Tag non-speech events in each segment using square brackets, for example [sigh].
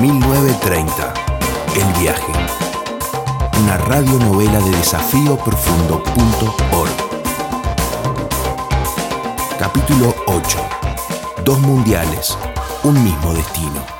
1930. El viaje. Una radionovela de desafíoprofundo.org. Capítulo 8. Dos mundiales. Un mismo destino.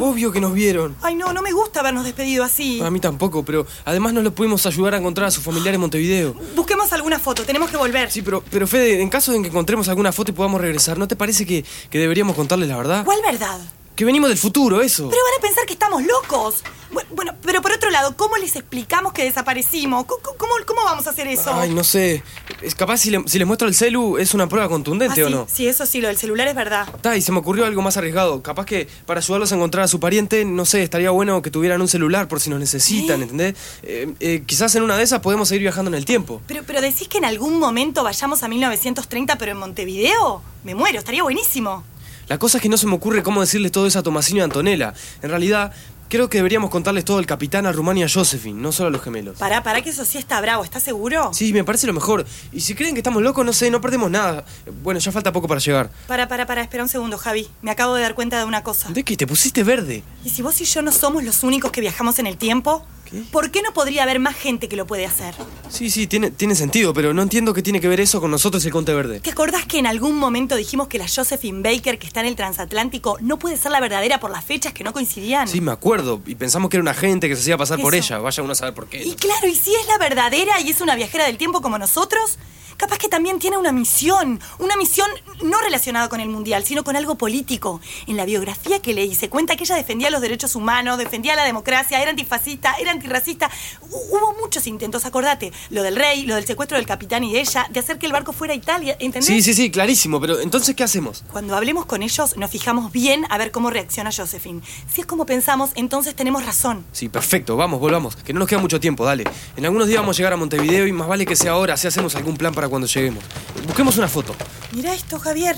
Vieron? Obvio que nos vieron. Ay, no, no me gusta habernos despedido así. A mí tampoco, pero además no lo pudimos ayudar a encontrar a su familiar en Montevideo. Busquemos alguna foto, tenemos que volver. Sí, pero, pero Fede, en caso de que encontremos alguna foto y podamos regresar, ¿no te parece que, que deberíamos contarles la verdad? ¿Cuál verdad? Que venimos del futuro, eso. Pero van a pensar que estamos locos. Bu- Bueno, pero por otro lado, ¿cómo les explicamos que desaparecimos? ¿Cómo, cómo, cómo vamos a hacer eso? Ay, no sé. Es capaz si, le- si les muestro el celu es una prueba Ah, contundente sí, o no. sí, eso sí, lo del celular es verdad. Ta, y se me ocurrió algo más arriesgado. Capaz que para ayudarlos a encontrar a su pariente, no sé, estaría bueno que tuvieran un celular por si nos necesitan, ¿Eh? ¿entendés? Eh, eh, quizás en una de esas podemos seguir viajando en el tiempo. Pero, pero decís que en algún momento vayamos a 1930, pero en Montevideo. Me muero, estaría buenísimo. La cosa es que no se me ocurre cómo decirles todo eso a Tomasino y a Antonella. En realidad, creo que deberíamos contarles todo al capitán, a Rumania y a Josephine, no solo a los gemelos. Pará, pará que eso sí está bravo, ¿estás seguro? Sí, me parece lo mejor. Y si creen que estamos locos, no sé, no perdemos nada. Bueno, ya falta poco para llegar. Para, para, para, espera un segundo, Javi. Me acabo de dar cuenta de una cosa. ¿De qué? ¿Te pusiste verde? ¿Y si vos y yo no somos los únicos que viajamos en el tiempo? ¿Qué? ¿Por qué no podría haber más gente que lo puede hacer? Sí, sí, tiene, tiene sentido, pero no entiendo qué tiene que ver eso con nosotros y el Conte Verde. ¿Te acordás que en algún momento dijimos que la Josephine Baker que está en el transatlántico no puede ser la verdadera por las fechas que no coincidían? Sí, me acuerdo. Y pensamos que era una gente que se hacía pasar por ella. Vaya uno a saber por qué. Y claro, ¿y si es la verdadera y es una viajera del tiempo como nosotros? Capaz que también tiene una misión, una misión no relacionada con el mundial, sino con algo político. En la biografía que leí se cuenta que ella defendía los derechos humanos, defendía la democracia, era antifascista, era antirracista. Hu- Hubo muchos intentos, acordate, lo del rey, lo del secuestro del capitán y de ella, de hacer que el barco fuera a Italia, ¿entendés? Sí, sí, sí, clarísimo. Pero entonces, ¿qué hacemos? Cuando hablemos con ellos, nos fijamos bien a ver cómo reacciona Josephine. Si es como pensamos, entonces tenemos razón. Sí, perfecto. Vamos, volvamos. Que no nos queda mucho tiempo, dale. En algunos días vamos a llegar a Montevideo y más vale que sea ahora si hacemos algún plan para cuando lleguemos. Busquemos una foto. Mira esto, Javier.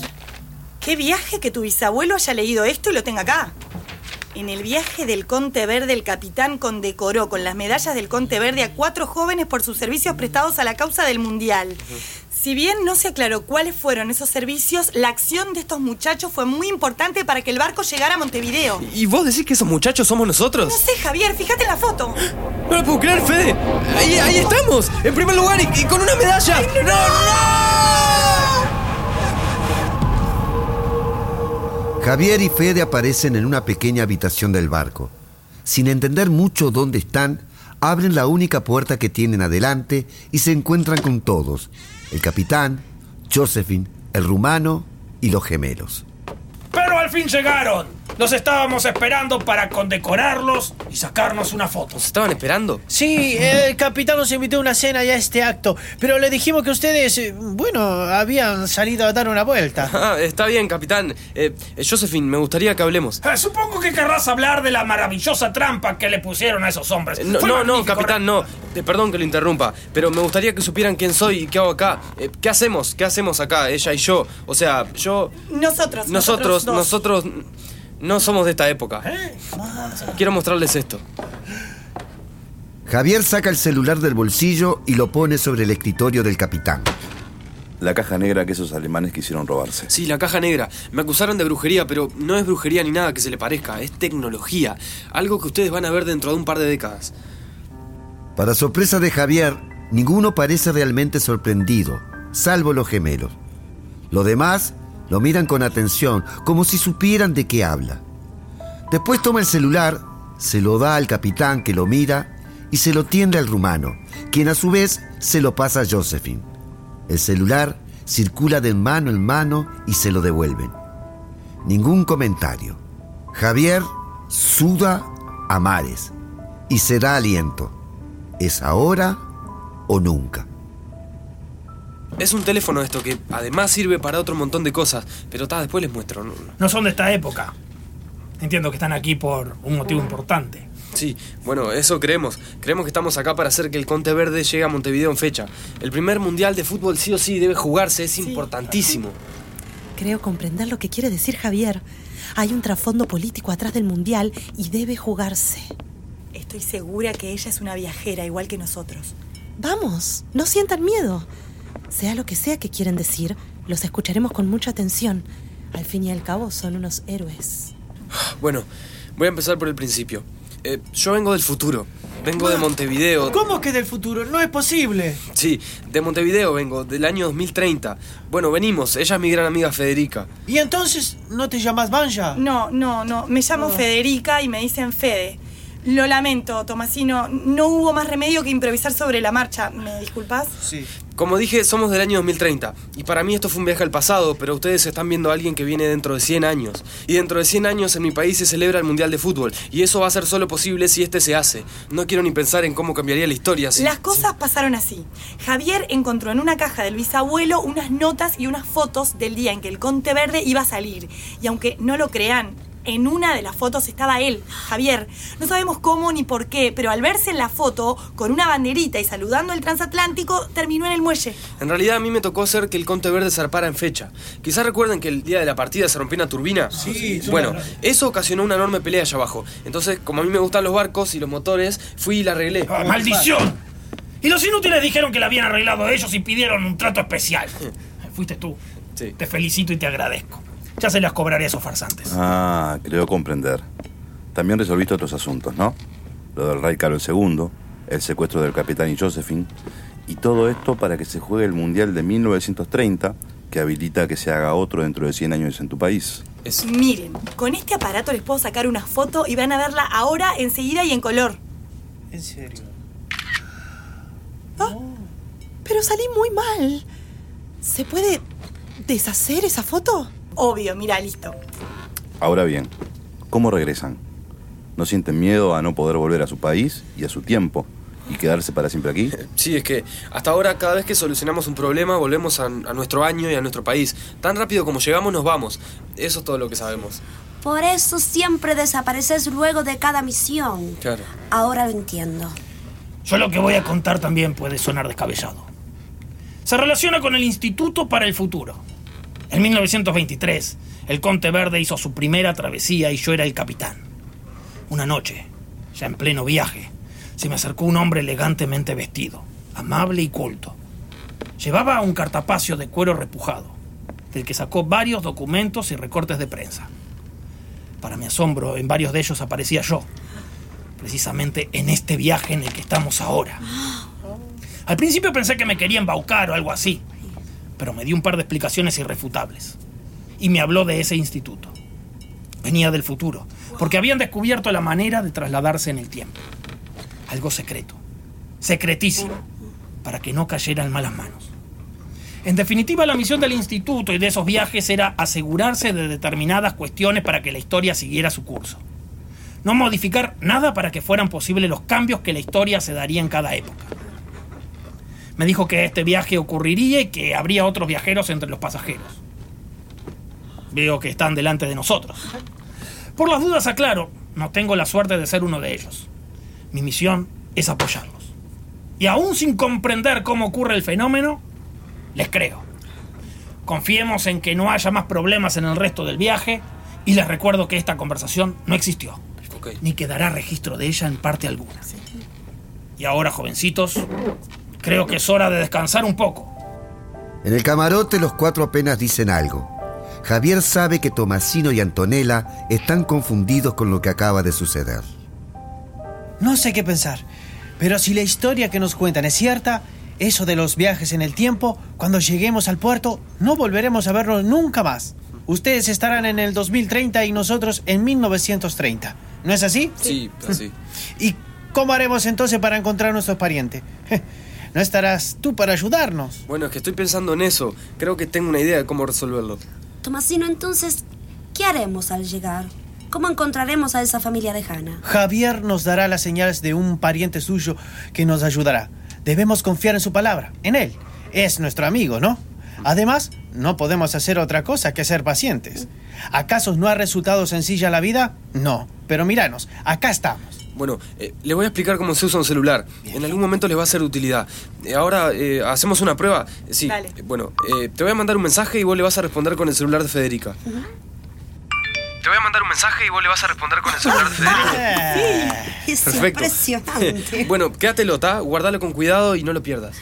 Qué viaje que tu bisabuelo haya leído esto y lo tenga acá. En el viaje del Conte Verde, el capitán condecoró con las medallas del Conte Verde a cuatro jóvenes por sus servicios prestados a la causa del Mundial. Si bien no se aclaró cuáles fueron esos servicios, la acción de estos muchachos fue muy importante para que el barco llegara a Montevideo. ¿Y vos decís que esos muchachos somos No nosotros? sé, Javier, fíjate en la foto. [gasps] No lo puedo creer, Fede. Ahí, ahí estamos. En primer lugar y, y con una medalla. ¡No, no! Javier y Fede aparecen en una pequeña habitación del barco. Sin entender mucho dónde están, abren la única puerta que tienen adelante y se encuentran con todos. El capitán, Josephine, el rumano y los gemelos. Pero al fin llegaron. Los estábamos esperando para condecorarlos y sacarnos una foto. ¿Nos estaban esperando? Sí, el capitán nos invitó a una cena y a este acto, pero le dijimos que ustedes, eh, bueno, habían salido a dar una vuelta. [laughs] Ah, está bien, capitán. Eh, eh, Josephine, me gustaría que hablemos. Eh, supongo que querrás hablar de la maravillosa trampa que le pusieron a esos hombres. Eh, No, Fue no, no, magnífico, capitán, no. Eh, perdón que lo interrumpa, pero me gustaría que supieran quién soy y qué hago acá. Eh, ¿Qué hacemos? ¿Qué hacemos acá, ella y yo? O sea, yo... Nosotros, Nosotros, dos. nosotros no somos de esta época. ¿Eh? Quiero mostrarles esto. Javier saca el celular del bolsillo y lo pone sobre el escritorio del capitán. La caja negra que esos alemanes quisieron robarse. Sí, la caja negra. Me acusaron de brujería, pero no es brujería ni nada que se le parezca. Es tecnología. Algo que ustedes van a ver dentro de un par de décadas. Para sorpresa de Javier, ninguno parece realmente sorprendido, salvo los gemelos. Los demás lo miran con atención, como si supieran de qué habla. Después toma el celular, se lo da al capitán que lo mira y se lo tiende al rumano, quien a su vez se lo pasa a Josephine. El celular circula de mano en mano y se lo devuelven. Ningún comentario. Javier suda a mares y se da aliento. ¿Es ahora o nunca? Es un teléfono esto que además sirve para otro montón de cosas, pero ta, después les muestro. No- No son de esta época. Entiendo que están aquí por un motivo importante. Sí, bueno, eso creemos. Creemos que estamos acá para hacer que el Conte Verde llegue a Montevideo en fecha. El primer mundial de fútbol sí o sí debe jugarse, es importantísimo. Creo comprender lo que quiere decir Javier. Hay un trasfondo político atrás del mundial y debe jugarse. Estoy segura que ella es una viajera igual que nosotros. Vamos, no sientan miedo. Sea lo que sea que quieren decir, Los escucharemos con mucha atención. Al fin y al cabo son unos héroes. Bueno, voy a empezar por el principio. Eh, yo vengo del futuro. Vengo de Montevideo. ¿Cómo que del futuro? No es posible. Sí, de Montevideo vengo, del año 2030. Bueno, venimos. Ella es mi gran amiga Federica. ¿Y entonces no te llamas Banja? No, no, no. Me llamo Federica y me dicen Fede. Lo lamento, Tomasino. No hubo más remedio que improvisar sobre la marcha. ¿Me disculpas? Sí. Como dije, somos del año 2030. Y para mí esto fue un viaje al pasado, pero ustedes están viendo a alguien que viene dentro de 100 años. Y dentro de 100 años en mi país se celebra el Mundial de Fútbol. Y eso va a ser solo posible si este se hace. No quiero ni pensar en cómo cambiaría la historia si... Las cosas pasaron así. Javier encontró en una caja del bisabuelo unas notas y unas fotos del día en que el Conte Verde iba a salir. Y aunque no lo crean, en una de las fotos estaba él, Javier. No sabemos cómo ni por qué, pero al verse en la foto, con una banderita y saludando el transatlántico, terminó en el muelle. En realidad a mí me tocó hacer que el Conte Verde zarpara en fecha. Quizás recuerden que el día de la partida se rompió una turbina. Sí, sí. Bueno, eso ocasionó una enorme pelea allá abajo. Entonces, como a mí me gustan los barcos y los motores, fui y la arreglé. ¡Ah, ¡Maldición! Y los inútiles dijeron que la habían arreglado ellos y pidieron un trato especial. [laughs] Fuiste tú. Sí. Te felicito y te agradezco. Ya se las cobraré a esos farsantes. Ah, creo comprender. También resolviste otros asuntos, ¿no? Lo del rey Carlos II, el secuestro del capitán y Josephine, y todo esto para que se juegue el Mundial de 1930, que habilita que se haga otro dentro de 100 años en tu país. Es- Miren, con este aparato les puedo sacar una foto y van a verla ahora, enseguida y en color. En serio. Pero salí muy mal. ¿Se puede deshacer esa foto? Obvio, mira, listo. Ahora bien, ¿cómo regresan? ¿No sienten miedo a no poder volver a su país y a su tiempo y quedarse para siempre aquí? [laughs] Sí, es que hasta ahora cada vez que solucionamos un problema volvemos a, a nuestro año y a nuestro país. Tan rápido como llegamos nos vamos. Eso es todo lo que sabemos. Por eso siempre desapareces luego de cada misión. Claro. Ahora lo entiendo. Yo lo que voy a contar también puede sonar descabellado. Se relaciona con el Instituto para el Futuro. En 1923, el Conte Verde hizo su primera travesía y yo era el capitán. Una noche, ya en pleno viaje, se me acercó un hombre elegantemente vestido, amable y culto. Llevaba un cartapacio de cuero repujado, del que sacó varios documentos y recortes de prensa. Para mi asombro, en varios de ellos aparecía yo, precisamente en este viaje en el que estamos ahora. Al principio pensé que me quería embaucar o algo así, pero me dio un par de explicaciones irrefutables. Y me habló de ese instituto. Venía del futuro, porque habían descubierto la manera de trasladarse en el tiempo. Algo secreto, secretísimo, para que no cayera en malas manos. En definitiva, la misión del instituto y de esos viajes era asegurarse de determinadas cuestiones para que la historia siguiera su curso. No modificar nada para que fueran posibles los cambios que la historia se daría en cada época. Me dijo que este viaje ocurriría y que habría otros viajeros entre los pasajeros. Veo que están delante de nosotros. Por las dudas aclaro, no tengo la suerte de ser uno de ellos. Mi misión es apoyarlos. Y aún sin comprender cómo ocurre el fenómeno, les creo. Confiemos en que no haya más problemas en el resto del viaje y les recuerdo que esta conversación no existió, ni quedará registro de ella en parte alguna. Y ahora, jovencitos, creo que es hora de descansar un poco. En el camarote los cuatro apenas dicen algo. Javier sabe que Tomasino y Antonella están confundidos con lo que acaba de suceder. No sé qué pensar, pero si la historia que nos cuentan es cierta, eso de los viajes en el tiempo, cuando lleguemos al puerto, no volveremos a vernos nunca más. Ustedes estarán en el 2030 y nosotros en 1930. ¿No es así? Sí, así. [laughs] ¿Y cómo haremos entonces para encontrar a nuestros parientes? [laughs] ¿No estarás tú para ayudarnos? Bueno, es que estoy pensando en eso. Creo que tengo una idea de cómo resolverlo. Tomasino, entonces, ¿qué haremos al llegar? ¿Cómo encontraremos a esa familia lejana? Javier nos dará las señales de un pariente suyo que nos ayudará. Debemos confiar en su palabra, en él. Es nuestro amigo, ¿no? Además, no podemos hacer otra cosa que ser pacientes. ¿Acaso no ha resultado sencilla la vida? No. Pero míranos, acá estamos. Bueno, eh, les voy a explicar cómo se usa un celular. En algún momento les va a ser de utilidad. Eh, ahora, eh, ¿hacemos una prueba? Eh, Sí. Dale. Eh, Bueno, eh, te voy a mandar un mensaje y vos le vas a responder con el celular de Federica. Te voy a mandar un mensaje y vos le vas a responder con el celular de Federica. Es Perfecto. impresionante. [laughs] bueno, quédatelo, ¿tá? Guardalo con cuidado y no lo pierdas.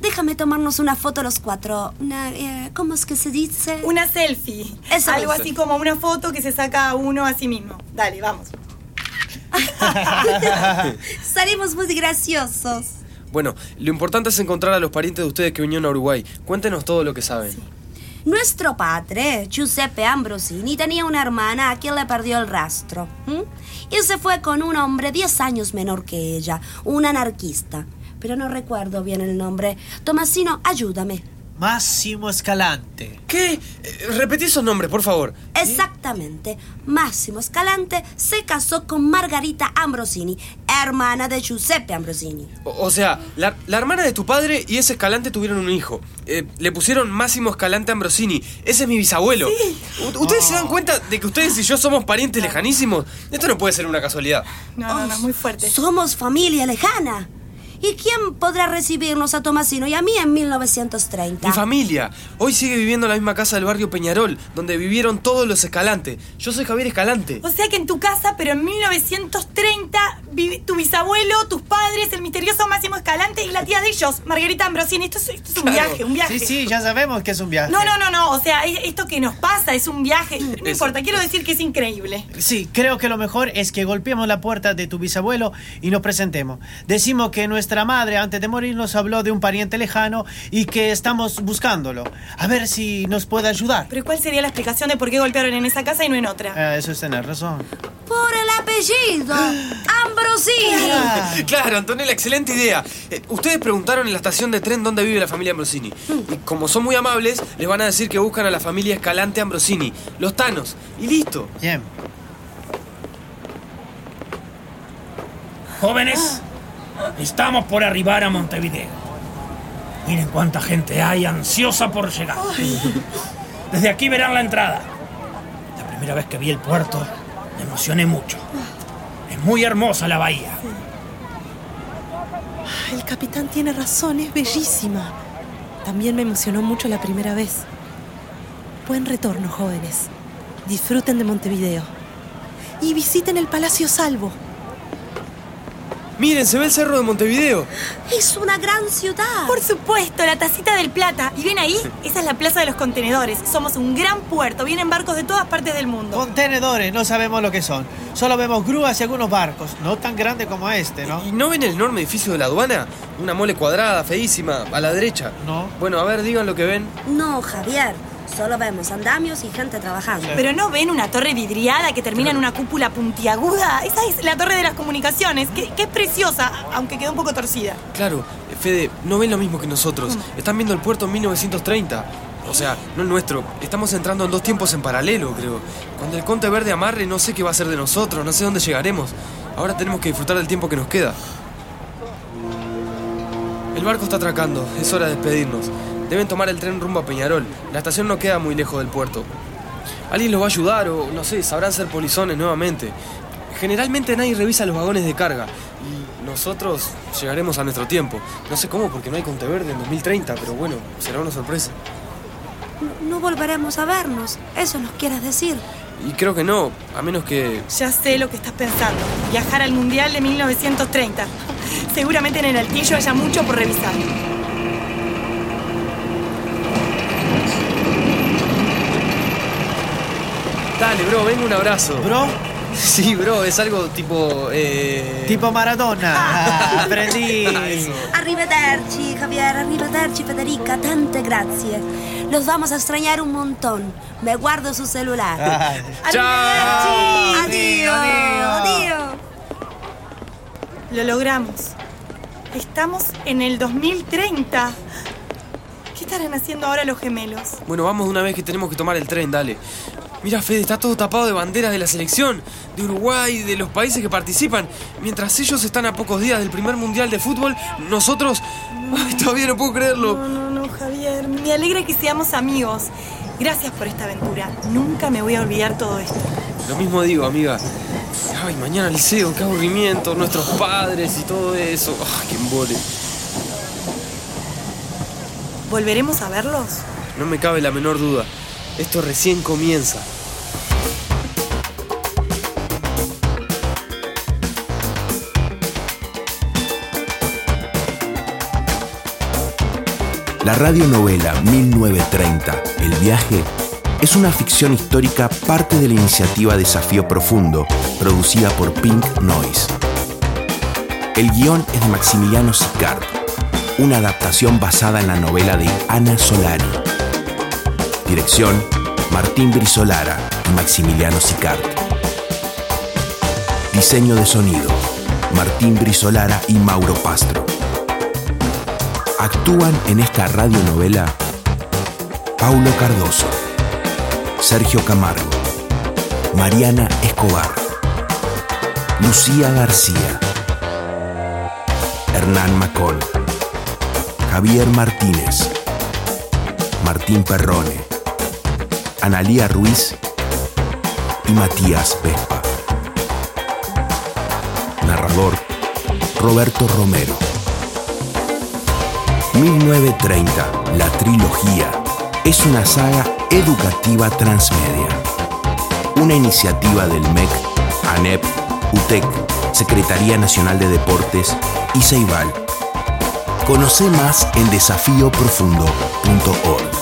déjame tomarnos una foto los cuatro. Una, eh, ¿Cómo es que se dice? Una selfie. Eso Algo así como una foto que se saca uno a sí mismo. Dale, vamos. [laughs] Salimos muy graciosos. Bueno, lo importante es encontrar a los parientes de ustedes que vinieron a Uruguay. Cuéntenos todo lo que saben. Nuestro padre, Giuseppe Ambrosini, tenía una hermana a quien le perdió el rastro. ¿m? Y se fue con un hombre 10 años menor que ella, un anarquista. Pero no recuerdo bien el nombre. Tomasino, ayúdame. Máximo Escalante. ¿Qué? Eh, repetí esos nombres, por favor. Exactamente. Máximo Escalante se casó con Margarita Ambrosini, hermana de Giuseppe Ambrosini. O, o sea, la, la hermana de tu padre y ese Escalante tuvieron un hijo. Eh, le pusieron Máximo Escalante Ambrosini. Ese es mi bisabuelo. ¿Ustedes se dan cuenta de que ustedes y yo somos parientes lejanísimos? Esto no puede ser una casualidad. No, no, no, es muy fuerte. Somos familia lejana. ¿Y quién podrá recibirnos a Tomasino y a mí en 1930? Mi familia. Hoy sigue viviendo en la misma casa del barrio Peñarol, donde vivieron todos los Escalante. Yo soy Javier Escalante. O sea que en tu casa, pero en 1930, vive tu bisabuelo, tus padres, el misterioso Máximo Escalante y la tía de ellos, Margarita Ambrosini. Esto es, esto es un Claro. viaje, un viaje. Sí, sí, ya sabemos que es un viaje. No, no, no, no. O sea, es- esto que nos pasa es un viaje. No Eso. importa, quiero decir que es increíble. Sí, creo que lo mejor es que golpeemos la puerta de tu bisabuelo y nos presentemos. Decimos que nuestra madre antes de morir nos habló de un pariente lejano y que estamos buscándolo. A ver si nos puede ayudar. Pero ¿cuál sería la explicación de por qué golpearon en esa casa y no en otra? Ah, eso es tener razón. Por el apellido. [gasps] Ambrosini. Claro, Antonella, excelente idea. Eh, ustedes preguntaron en la estación de tren dónde vive la familia Ambrosini. Y como son muy amables, les van a decir que buscan a la familia Escalante Ambrosini, los Tanos. Y listo. Bien. Jóvenes, estamos por arribar a Montevideo. Miren cuánta gente hay ansiosa por llegar. Desde aquí verán la entrada. La primera vez que vi el puerto, me emocioné mucho. Es muy hermosa la bahía. El capitán tiene razón, es bellísima. También me emocionó mucho la primera vez. Buen retorno, jóvenes. Disfruten de Montevideo. Y visiten el Palacio Salvo. Miren, se ve el cerro de Montevideo. Es una gran ciudad. Por supuesto, la tacita del plata. ¿Y ven ahí? [laughs] Esa es la plaza de los contenedores. Somos un gran puerto. Vienen barcos de todas partes del mundo. Contenedores, no sabemos lo que son. Solo vemos grúas y algunos barcos, no tan grandes como este, ¿no? ¿Y no ven el enorme edificio de la aduana? Una mole cuadrada, feísima, a la derecha. No. Bueno, a ver, digan lo que ven. No, Javier. Solo vemos andamios y gente trabajando. Pero no ven una torre vidriada que termina en una cúpula puntiaguda. Esa es la torre de las comunicaciones, que, que es preciosa, aunque quedó un poco torcida. Claro, eh, Fede, no ven lo mismo que nosotros. Están viendo el puerto en 1930. O sea, no el nuestro. Estamos entrando en dos tiempos en paralelo, creo. Cuando el Conte Verde amarre, no sé qué va a ser de nosotros, no sé dónde llegaremos. Ahora tenemos que disfrutar del tiempo que nos queda. El barco está atracando, es hora de despedirnos. Deben tomar el tren rumbo a Peñarol. La estación no queda muy lejos del puerto. Alguien los va a ayudar o, no sé, sabrán ser polizones nuevamente. Generalmente nadie revisa los vagones de carga. Y nosotros llegaremos a nuestro tiempo. No sé cómo, porque no hay Conte Verde en 2030, pero bueno, será una sorpresa. No, no volveremos a vernos. Eso nos quieres decir. Y creo que no, a menos que... Ya sé lo que estás pensando. Viajar al Mundial de 1930. [laughs] Seguramente en el altillo haya mucho por revisar. Dale, bro, venga un abrazo. Bro, [laughs] Sí, bro, es algo tipo... Eh... tipo Maradona. [laughs] Ah, aprendí. Eso. Arrivederci, Javier. Arrivederci, Federica. Tante grazie. Los vamos a extrañar un montón. Me guardo su celular. Ay. ¡Chao! Adiós. Adiós. Lo logramos. Estamos en el 2030. ¿Qué estarán haciendo ahora los gemelos? Bueno, vamos de una vez que tenemos que tomar el tren, dale. Mira, Fede, está todo tapado de banderas de la selección, de Uruguay, de los países que participan. Mientras ellos están a pocos días del primer mundial de fútbol, nosotros... Ay, todavía no puedo creerlo. No, no, no, Javier. Me alegra que seamos amigos. Gracias por esta aventura. Nunca me voy a olvidar todo esto. Lo mismo digo, amiga. Ay, mañana liceo, qué aburrimiento, nuestros padres y todo eso. Ay, qué embole. ¿Volveremos a verlos? No me cabe la menor duda. Esto recién comienza. La radionovela 1930, El viaje, es una ficción histórica parte de la iniciativa Desafío Profundo, producida por Pink Noise. El guion es de Maximiliano Sicard, una adaptación basada en la novela de Ana Solari. Dirección, Martín Brizolara y Maximiliano Sicard. Diseño de sonido, Martín Brizolara y Mauro Pastro. Actúan en esta radionovela Paulo Cardoso, Sergio Camargo, Mariana Escobar, Lucía García, Hernán Macón, Javier Martínez, Martín Perrone, Analía Ruiz y Matías Vespa. Narrador Roberto Romero. 1930, la trilogía, es una saga educativa transmedia. Una iniciativa del MEC, ANEP, UTEC, Secretaría Nacional de Deportes y Ceibal. Conoce más en desafíoprofundo.org.